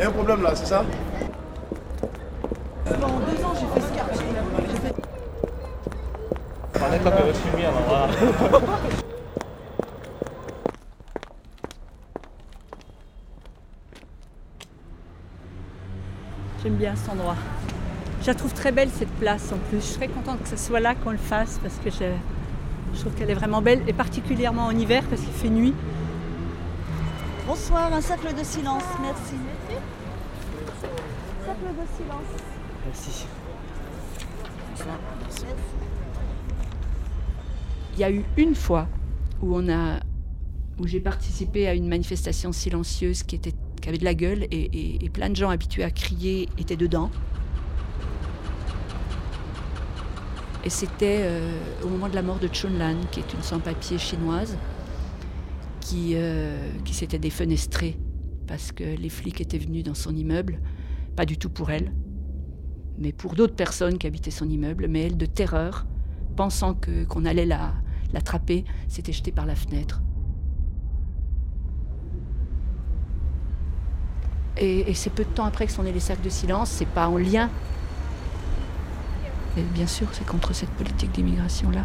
Il y a un problème là, c'est ça? Pendant deux ans, j'ai fait ce quartier. J'ai fait- J'aime bien cet endroit. Je la trouve très belle cette place en plus. Je serais contente que ce soit là qu'on le fasse parce que je, je trouve qu'elle est vraiment belle et particulièrement en hiver parce qu'il fait nuit. Bonsoir, un cercle de silence, merci. Cercle de silence. Merci. Il y a eu une fois où on a où j'ai participé à une manifestation silencieuse qui était qui avait de la gueule et, et- et plein de gens habitués à crier étaient dedans. Et c'était euh, au moment de la mort de Chunlan, qui est une sans-papier chinoise, qui, euh, s'était défenestrée parce que les flics étaient venus dans son immeuble, pas du tout pour elle, mais pour d'autres personnes qui habitaient son immeuble, mais elle, de terreur, pensant qu'on allait la, l'attraper, s'était jetée par la fenêtre. Et, c'est peu de temps après que sont nés les cercles de silence, c'est pas en lien. Bien sûr, c'est contre cette politique d'immigration-là.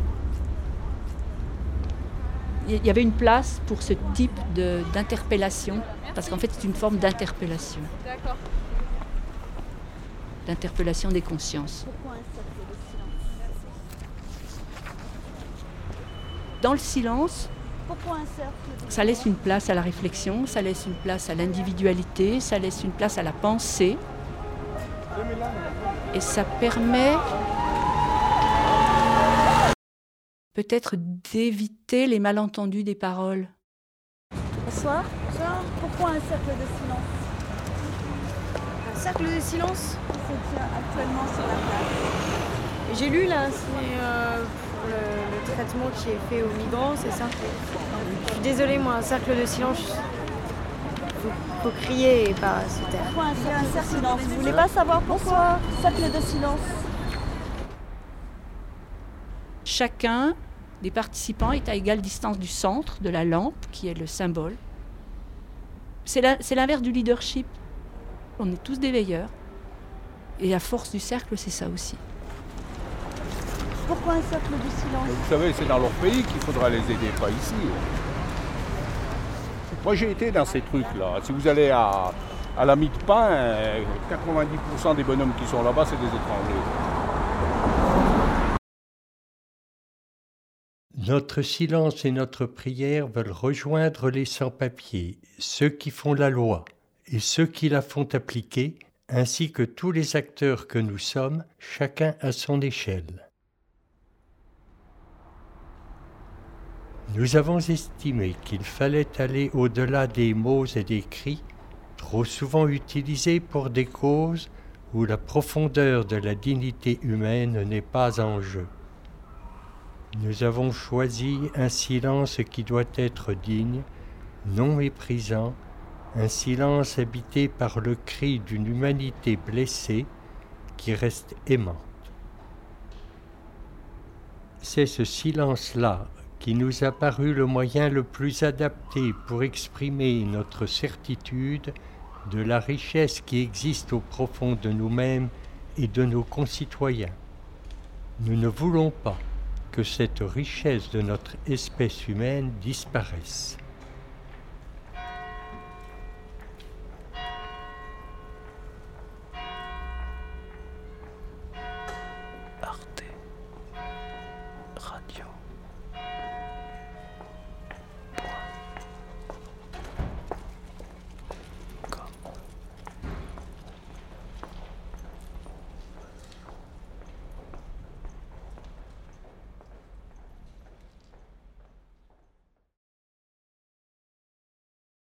Il y avait une place pour ce type d'interpellation, parce qu'en fait, c'est une forme d'interpellation. D'interpellation des consciences. Pourquoi un cercle de silence? Dans le silence, ça laisse une place à la réflexion, ça laisse une place à l'individualité, ça laisse une place à la pensée. Et ça permet peut-être d'éviter les malentendus des paroles. Bonsoir. Bonsoir. Pourquoi un cercle de silence? Un cercle de silence? C'est actuellement sur la place? J'ai lu là, c'est euh, pour le, le traitement qui est fait aux migrants, c'est ça? Je suis désolée, moi, un cercle de silence, faut, faut crier et pas se taire. Pourquoi un cercle de silence? Vous voulez pas savoir pourquoi? Cercle de silence. Chacun des participants est à égale distance du centre, de la lampe, qui est le symbole. C'est l'inverse du leadership. On est tous des veilleurs. Et la force du cercle, c'est ça aussi. Pourquoi un cercle de silence? Vous savez, c'est dans leur pays qu'il faudra les aider, pas ici. Moi, j'ai été dans ces trucs-là. Si vous allez à, à la de pain, euh, 90% des bonhommes qui sont là-bas, c'est des étrangers. Notre silence et notre prière veulent rejoindre les sans-papiers, ceux qui font la loi et ceux qui la font appliquer, ainsi que tous les acteurs que nous sommes, chacun à son échelle. Nous avons estimé qu'il fallait aller au-delà des mots et des cris, trop souvent utilisés pour des causes où la profondeur de la dignité humaine n'est pas en jeu. Nous avons choisi un silence qui doit être digne, non méprisant, un silence habité par le cri d'une humanité blessée qui reste aimante. C'est ce silence-là qui nous a paru le moyen le plus adapté pour exprimer notre certitude de la richesse qui existe au profond de nous-mêmes et de nos concitoyens. Nous ne voulons pas que cette richesse de notre espèce humaine disparaisse.